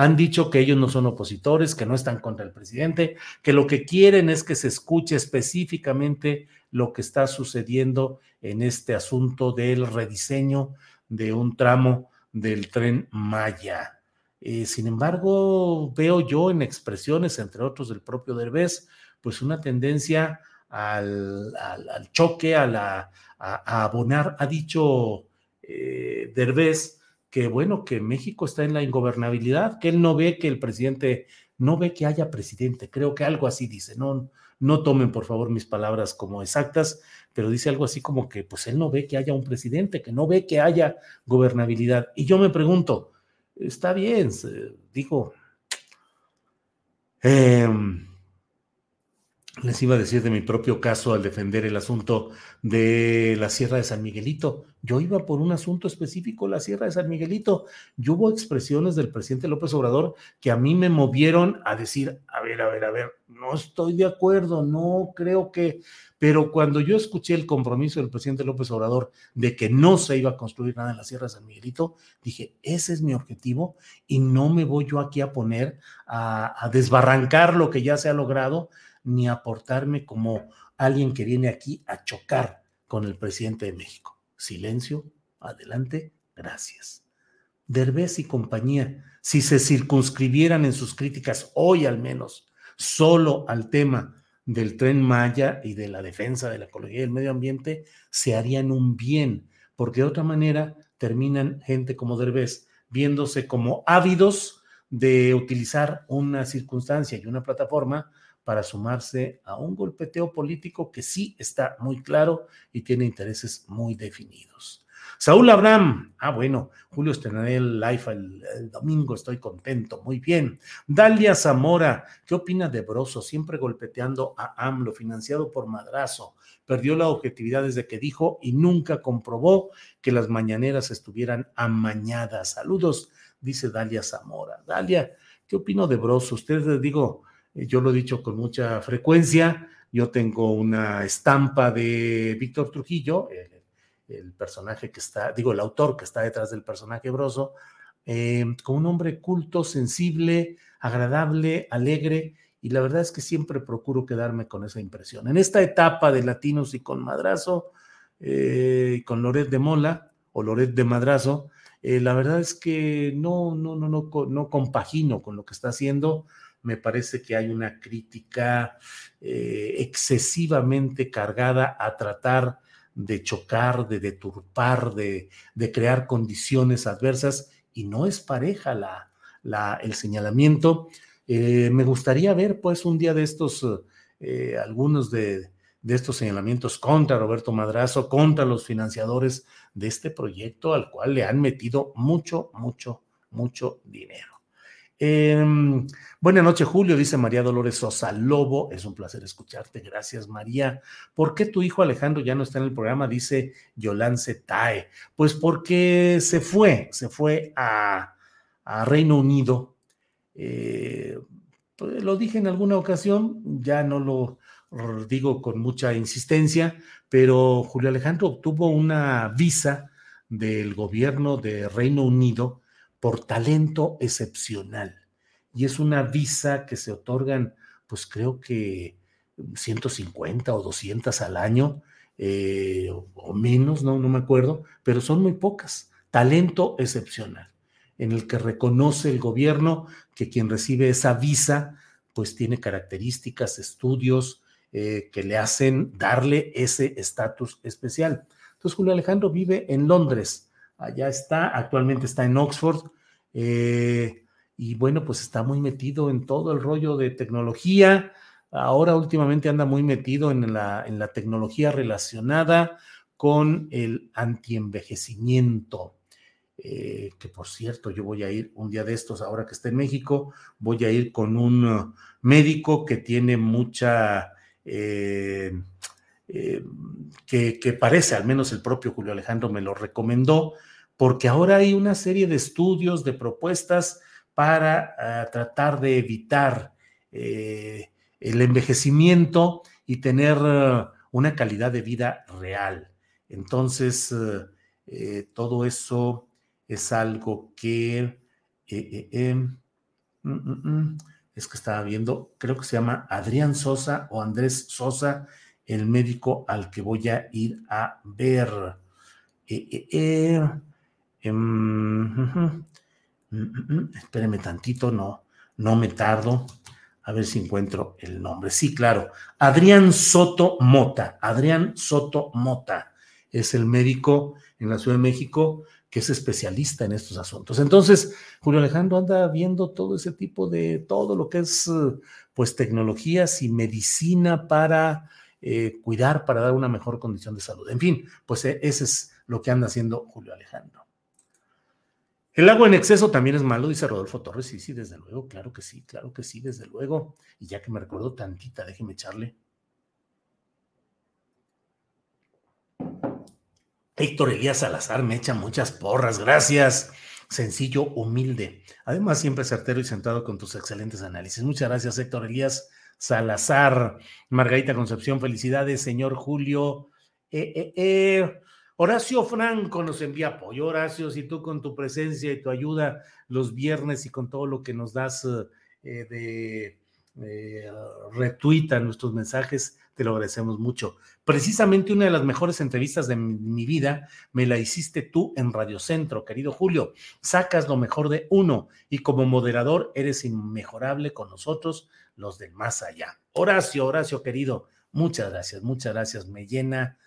A: han dicho que ellos no son opositores, que no están contra el presidente, que lo que quieren es que se escuche específicamente lo que está sucediendo en este asunto del rediseño de un tramo del tren Maya. Eh, sin embargo, veo yo en expresiones, entre otros del propio Derbez, pues una tendencia al, choque, a, la, abonar. Ha dicho eh, Derbez que bueno, que México está en la ingobernabilidad, que él no ve que el presidente, no ve que haya presidente, creo que algo así dice, no, no tomen por favor mis palabras como exactas, pero dice algo así como que pues él no ve que haya un presidente, que no ve que haya gobernabilidad. Y yo me pregunto, está bien, digo, eh, les iba a decir de mi propio caso al defender el asunto de la Sierra de San Miguelito. Yo iba por un asunto específico, la Sierra de San Miguelito. Y hubo expresiones del presidente López Obrador que a mí me movieron a decir, a ver, a ver, a ver, no estoy de acuerdo, no creo que... Pero cuando yo escuché el compromiso del presidente López Obrador de que no se iba a construir nada en la Sierra de San Miguelito, dije, ese es mi objetivo y no me voy yo aquí a poner a, a desbarrancar lo que ya se ha logrado ni aportarme como alguien que viene aquí a chocar con el presidente de México. Silencio, adelante, gracias. Derbez y compañía, si se circunscribieran en sus críticas hoy al menos solo al tema del tren Maya y de la defensa de la ecología y del medio ambiente, se harían un bien, porque de otra manera terminan gente como Derbez viéndose como ávidos de utilizar una circunstancia y una plataforma para sumarse a un golpeteo político que sí está muy claro y tiene intereses muy definidos. Saúl Abraham, ah bueno, Julio estrenaré el live el, domingo, estoy contento, muy bien. Dalia Zamora, ¿qué opina de Broso? Siempre golpeteando a AMLO, financiado por Madrazo. Perdió la objetividad desde que dijo y nunca comprobó que las mañaneras estuvieran amañadas. Saludos, dice Dalia Zamora. Dalia, ¿qué opino de Broso? Ustedes digo, eh, yo lo he dicho con mucha frecuencia, yo tengo una estampa de Víctor Trujillo, el, personaje que está, digo, el autor que está detrás del personaje Broso, eh, como un hombre culto, sensible, agradable, alegre, y la verdad es que siempre procuro quedarme con esa impresión. En esta etapa de Latinos y con Madrazo, eh, con Loret de Mola o Loret de Madrazo, eh, la verdad es que no, no, no, no, no compagino con lo que está haciendo. Me parece que hay una crítica eh, excesivamente cargada a tratar de chocar, de deturpar, de, de, crear condiciones adversas y no es pareja la, la, el señalamiento. me gustaría ver pues un día de estos, algunos de, de estos señalamientos contra Roberto Madrazo, contra los financiadores de este proyecto al cual le han metido mucho, mucho, mucho dinero. Eh, buenas noches, Julio, dice María Dolores Sosa Lobo. Es un placer escucharte. Gracias, María. ¿Por qué tu hijo Alejandro ya no está en el programa? Dice Yolance Tae. Pues porque se fue, se fue a, Reino Unido. Eh, pues lo dije en alguna ocasión, ya no lo, digo con mucha insistencia, pero Julio Alejandro obtuvo una visa del gobierno de Reino Unido por talento excepcional. Y es una visa que se otorgan, pues creo que 150 o 200 al año, eh, o menos, no, no me acuerdo, pero son muy pocas. Talento excepcional, en el que reconoce el gobierno que quien recibe esa visa, pues tiene características, estudios, eh, que le hacen darle ese estatus especial. Entonces, Julio Alejandro vive en Londres, allá está, actualmente está en Oxford, eh, y bueno, pues está muy metido en todo el rollo de tecnología. Ahora últimamente anda muy metido en la, en la tecnología relacionada con el antienvejecimiento. Eh, que por cierto, yo voy a ir un día de estos, ahora que está en México, voy a ir con un médico que tiene mucha eh, eh, que, parece, al menos el propio Julio Alejandro me lo recomendó, porque ahora hay una serie de estudios, de propuestas para ah, tratar de evitar eh, el envejecimiento y tener ah, una calidad de vida real. Entonces, todo eso es algo que... Mm, mm, mm, es que estaba viendo, creo que se llama Adrián Sosa o Andrés Sosa, el médico al que voy a ir a ver. Eh, eh, eh, em, espéreme tantito, no, no me tardo. A ver si encuentro el nombre. Sí, claro. Adrián Soto Mota. Adrián Soto Mota es el médico en la Ciudad de México que es especialista en estos asuntos. Entonces, Julio Alejandro anda viendo todo ese tipo de, todo lo que es, pues, tecnologías y medicina para eh, cuidar, para dar una mejor condición de salud. En fin, pues e, ese es lo que anda haciendo Julio Alejandro. El agua en exceso también es malo, dice Rodolfo Torres. Sí, sí, desde luego, claro que sí, claro que sí, desde luego. Y ya que me recuerdo tantita, déjeme echarle. Héctor Elías Salazar me echa muchas porras, gracias. Sencillo, humilde. Además, siempre certero y sentado con tus excelentes análisis. Muchas gracias, Héctor Elías Salazar. Margarita Concepción, felicidades, señor Julio. Eh, eh, eh. Horacio Franco nos envía apoyo. Horacio, si tú con tu presencia y tu ayuda los viernes y con todo lo que nos das de retuita nuestros mensajes, te lo agradecemos mucho. Precisamente una de las mejores entrevistas de mi vida me la hiciste tú en Radio Centro, querido Julio. Sacas lo mejor de uno y como moderador eres inmejorable con nosotros, los de más allá. Horacio, Horacio, querido, muchas gracias, muchas gracias. Me llena,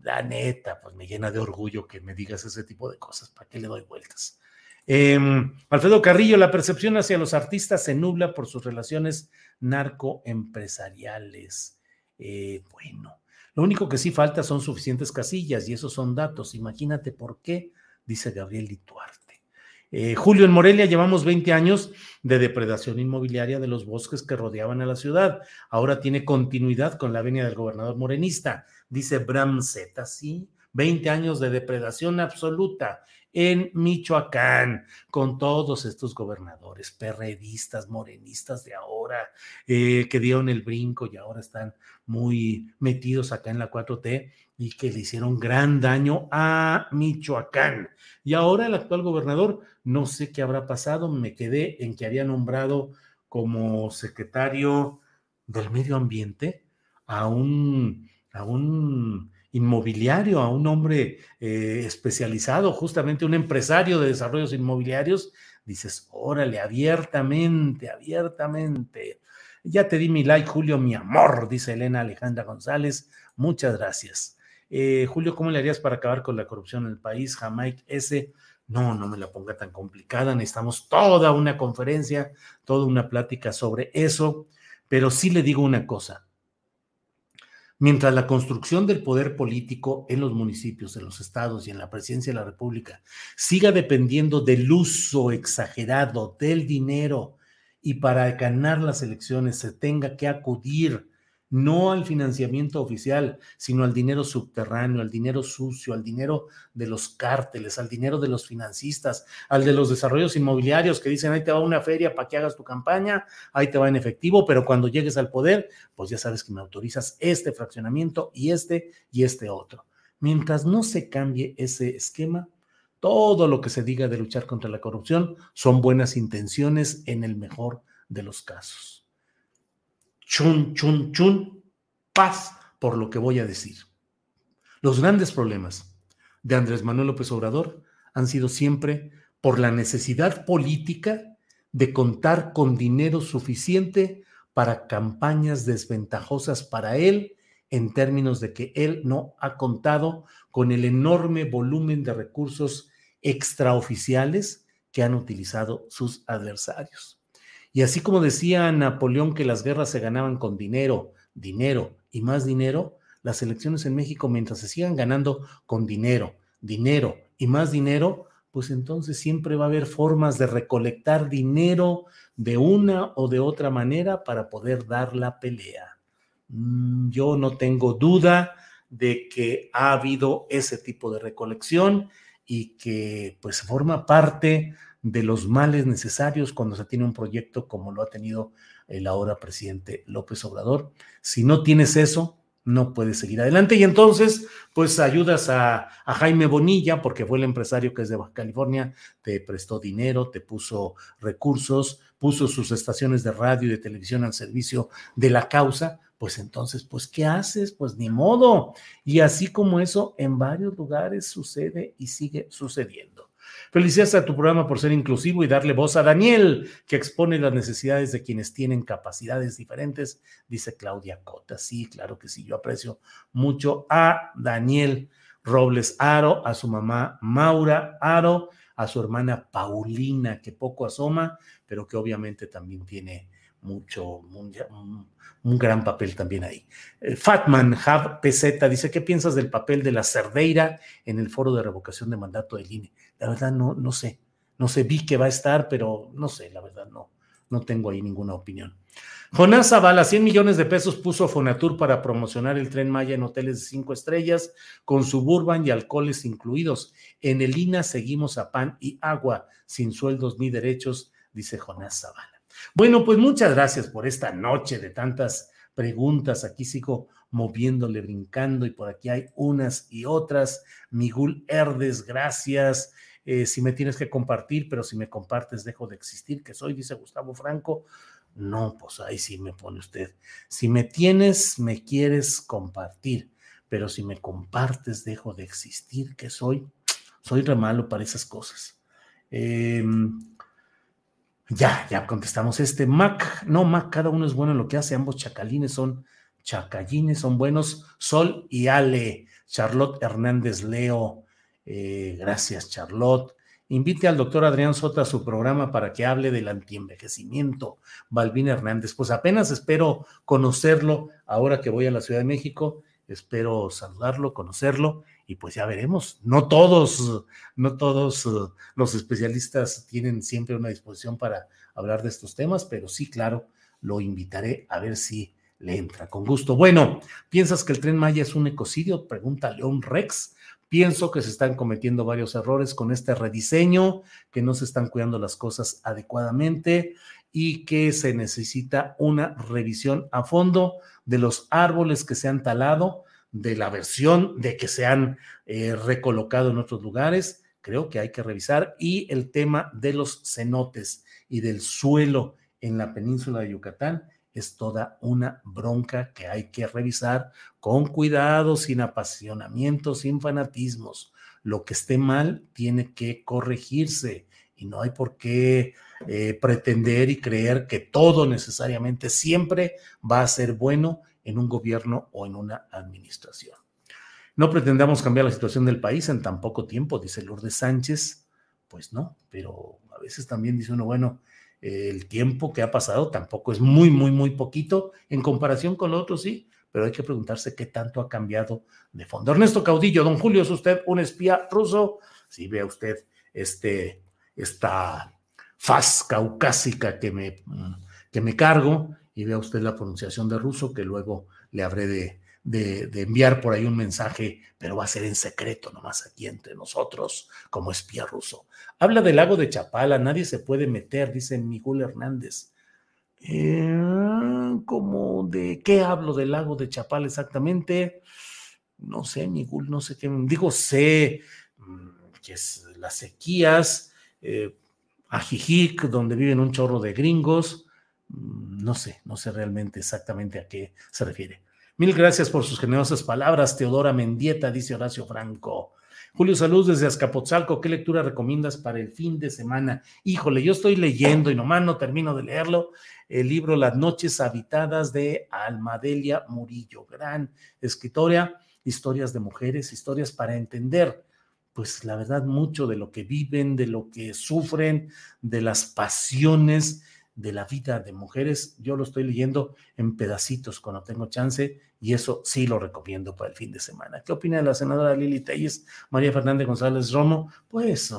A: la neta, pues me llena de orgullo que me digas ese tipo de cosas. ¿Para qué le doy vueltas? Em, Alfredo Carrillo, la percepción hacia los artistas se nubla por sus relaciones narcoempresariales. Eh, bueno, lo único que sí falta son suficientes casillas y esos son datos. Imagínate por qué, dice Gabriel Lituarte. Eh, Julio, en Morelia llevamos 20 años de depredación inmobiliaria de los bosques que rodeaban a la ciudad. Ahora tiene continuidad con la venia del gobernador morenista, dice Bram Z. Sí, 20 años de depredación absoluta en Michoacán, con todos estos gobernadores, perredistas, morenistas de ahora, eh, que dieron el brinco y ahora están muy metidos acá en la 4T y que le hicieron gran daño a Michoacán. Y ahora el actual gobernador, no sé qué habrá pasado, me quedé en que había nombrado como secretario del medio ambiente a un, a un inmobiliario, a un hombre eh, especializado, justamente un empresario de desarrollos inmobiliarios, dices, órale, abiertamente, abiertamente. Ya te di mi like, Julio, mi amor, dice Elena Alejandra González. Muchas gracias. Eh, Julio, ¿cómo le harías para acabar con la corrupción en el país? Jamaica ese. No, no me la ponga tan complicada. Necesitamos toda una conferencia, toda una plática sobre eso. Pero sí le digo una cosa. Mientras la construcción del poder político en los municipios, en los estados y en la presidencia de la República siga dependiendo del uso exagerado del dinero y para ganar las elecciones se tenga que acudir no al financiamiento oficial, sino al dinero subterráneo, al dinero sucio, al dinero de los cárteles, al dinero de los financistas, al de los desarrollos inmobiliarios que dicen, ahí te va una feria para que hagas tu campaña, ahí te va en efectivo, pero cuando llegues al poder, pues ya sabes que me autorizas este fraccionamiento y este y este otro. Mientras no se cambie ese esquema, todo lo que se diga de luchar contra la corrupción son buenas intenciones en el mejor de los casos chun, chun, chun, paz por lo que voy a decir. Los grandes problemas de Andrés Manuel López Obrador han sido siempre por la necesidad política de contar con dinero suficiente para campañas desventajosas para él en términos de que él no ha contado con el enorme volumen de recursos extraoficiales que han utilizado sus adversarios. Y así como decía Napoleón que las guerras se ganaban con dinero, dinero y más dinero, las elecciones en México, mientras se sigan ganando con dinero, dinero y más dinero, pues entonces siempre va a haber formas de recolectar dinero de una o de otra manera para poder dar la pelea. Mm, yo no tengo duda de que ha habido ese tipo de recolección y que pues forma parte de los males necesarios cuando se tiene un proyecto como lo ha tenido el ahora presidente López Obrador. Si no tienes eso, no puedes seguir adelante. Y entonces, pues ayudas a, a, Jaime Bonilla, porque fue el empresario que es de Baja California, te prestó dinero, te puso recursos, puso sus estaciones de radio y de televisión al servicio de la causa. Pues entonces, pues, ¿qué haces? Pues ni modo. Y así como eso, en varios lugares sucede y sigue sucediendo. Felicidades a tu programa por ser inclusivo y darle voz a Daniel, que expone las necesidades de quienes tienen capacidades diferentes, dice Claudia Cota. Sí, claro que sí, yo aprecio mucho a Daniel Robles Aro, a su mamá Maura Aro, a su hermana Paulina, que poco asoma, pero que obviamente también tiene mucho, un, gran papel también ahí. Eh, Fatman Hab PZ dice, ¿qué piensas del papel de la Cerdeira en el foro de revocación de mandato del INE? La verdad no, no sé, no sé, vi que va a estar, pero no sé, la verdad no, no tengo ahí ninguna opinión. Jonás Zavala, 100 millones de pesos puso Fonatur para promocionar el tren Maya en hoteles de cinco estrellas, con suburban y alcoholes incluidos. En el INA seguimos a pan y agua, sin sueldos ni derechos, dice Jonás Zavala. Bueno, pues muchas gracias por esta noche de tantas preguntas. Aquí sigo moviéndole, brincando y por aquí hay unas y otras. Miguel Herdes, gracias. Eh, si me tienes que compartir, pero si me compartes dejo de existir, que soy, dice Gustavo Franco. No, pues ahí sí me pone usted. Si me tienes, me quieres compartir, pero si me compartes, dejo de existir, que soy. Soy re malo para esas cosas. Eh, ya, ya contestamos este. Mac, no, Mac, cada uno es bueno en lo que hace. Ambos chacalines son chacallines, son buenos. Sol y Ale. Charlotte Hernández Leo. Eh, gracias, Charlotte. Invite al doctor Adrián Sota a su programa para que hable del antienvejecimiento. Balvin Hernández, pues apenas espero conocerlo ahora que voy a la Ciudad de México. Espero saludarlo, conocerlo y pues ya veremos. No todos, no todos uh, los especialistas tienen siempre una disposición para hablar de estos temas, pero sí, claro, lo invitaré a ver si le entra con gusto. Bueno, ¿piensas que el tren Maya es un ecocidio? Pregunta León Rex. Pienso que se están cometiendo varios errores con este rediseño, que no se están cuidando las cosas adecuadamente y que se necesita una revisión a fondo de los árboles que se han talado de la versión de que se han eh, recolocado en otros lugares, creo que hay que revisar, y el tema de los cenotes y del suelo en la península de Yucatán es toda una bronca que hay que revisar con cuidado, sin apasionamiento, sin fanatismos. Lo que esté mal tiene que corregirse y no hay por qué eh, pretender y creer que todo necesariamente siempre va a ser bueno en un gobierno o en una administración. No pretendamos cambiar la situación del país en tan poco tiempo, dice Lourdes Sánchez. Pues no, pero a veces también dice uno, bueno, el tiempo que ha pasado tampoco es muy, muy, muy poquito en comparación con lo otro, sí, pero hay que preguntarse qué tanto ha cambiado de fondo. Ernesto Caudillo, don Julio, ¿es usted un espía ruso? Sí, vea usted este, esta faz caucásica que me, que me cargo y vea usted la pronunciación de ruso que luego le habré de, de, enviar por ahí un mensaje, pero va a ser en secreto, nomás aquí entre nosotros, como espía ruso. Habla del lago de Chapala, nadie se puede meter, dice Miguel Hernández. Eh, ¿Cómo de qué hablo del lago de Chapala exactamente? No sé, Miguel, no sé qué. Digo, sé mm, que es las sequías, eh, Ajijic, donde viven un chorro de gringos. Mm, no sé, no sé realmente exactamente a qué se refiere. Mil gracias por sus generosas palabras, Teodora Mendieta, dice Horacio Franco. Julio Salud desde Azcapotzalco, ¿qué lectura recomiendas para el fin de semana? Híjole, yo estoy leyendo y nomás no termino de leerlo, el libro Las noches habitadas de Almadelia Murillo, gran escritora, historias de mujeres, historias para entender, pues la verdad, mucho de lo que viven, de lo que sufren, de las pasiones de la vida de mujeres. Yo lo estoy leyendo en pedacitos cuando tengo chance y eso sí lo recomiendo para el fin de semana. ¿Qué opina de la senadora Lili Telles, María Fernández González Romo? Pues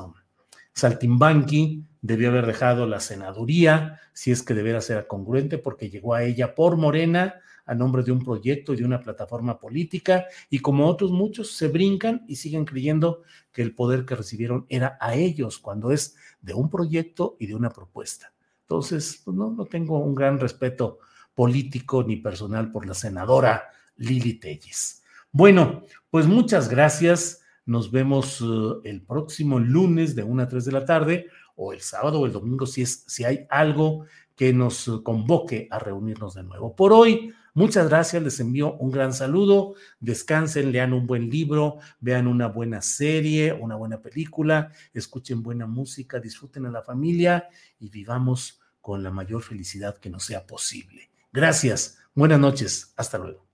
A: Saltimbanqui debió haber dejado la senaduría, si es que debiera ser congruente, porque llegó a ella por Morena a nombre de un proyecto y de una plataforma política, y como otros muchos se brincan y siguen creyendo que el poder que recibieron era a ellos, cuando es de un proyecto y de una propuesta. Entonces, pues, no, no tengo un gran respeto político ni personal por la senadora Lili Telles. Bueno, pues muchas gracias. Nos vemos uh, el próximo lunes de 1 a 3 de la tarde o el sábado o el domingo si, es, si hay algo que nos uh, convoque a reunirnos de nuevo. Por hoy, muchas gracias, les envío un gran saludo, descansen, lean un buen libro, vean una buena serie, una buena película, escuchen buena música, disfruten a la familia y vivamos con la mayor felicidad que nos sea posible. Gracias, buenas noches, hasta luego.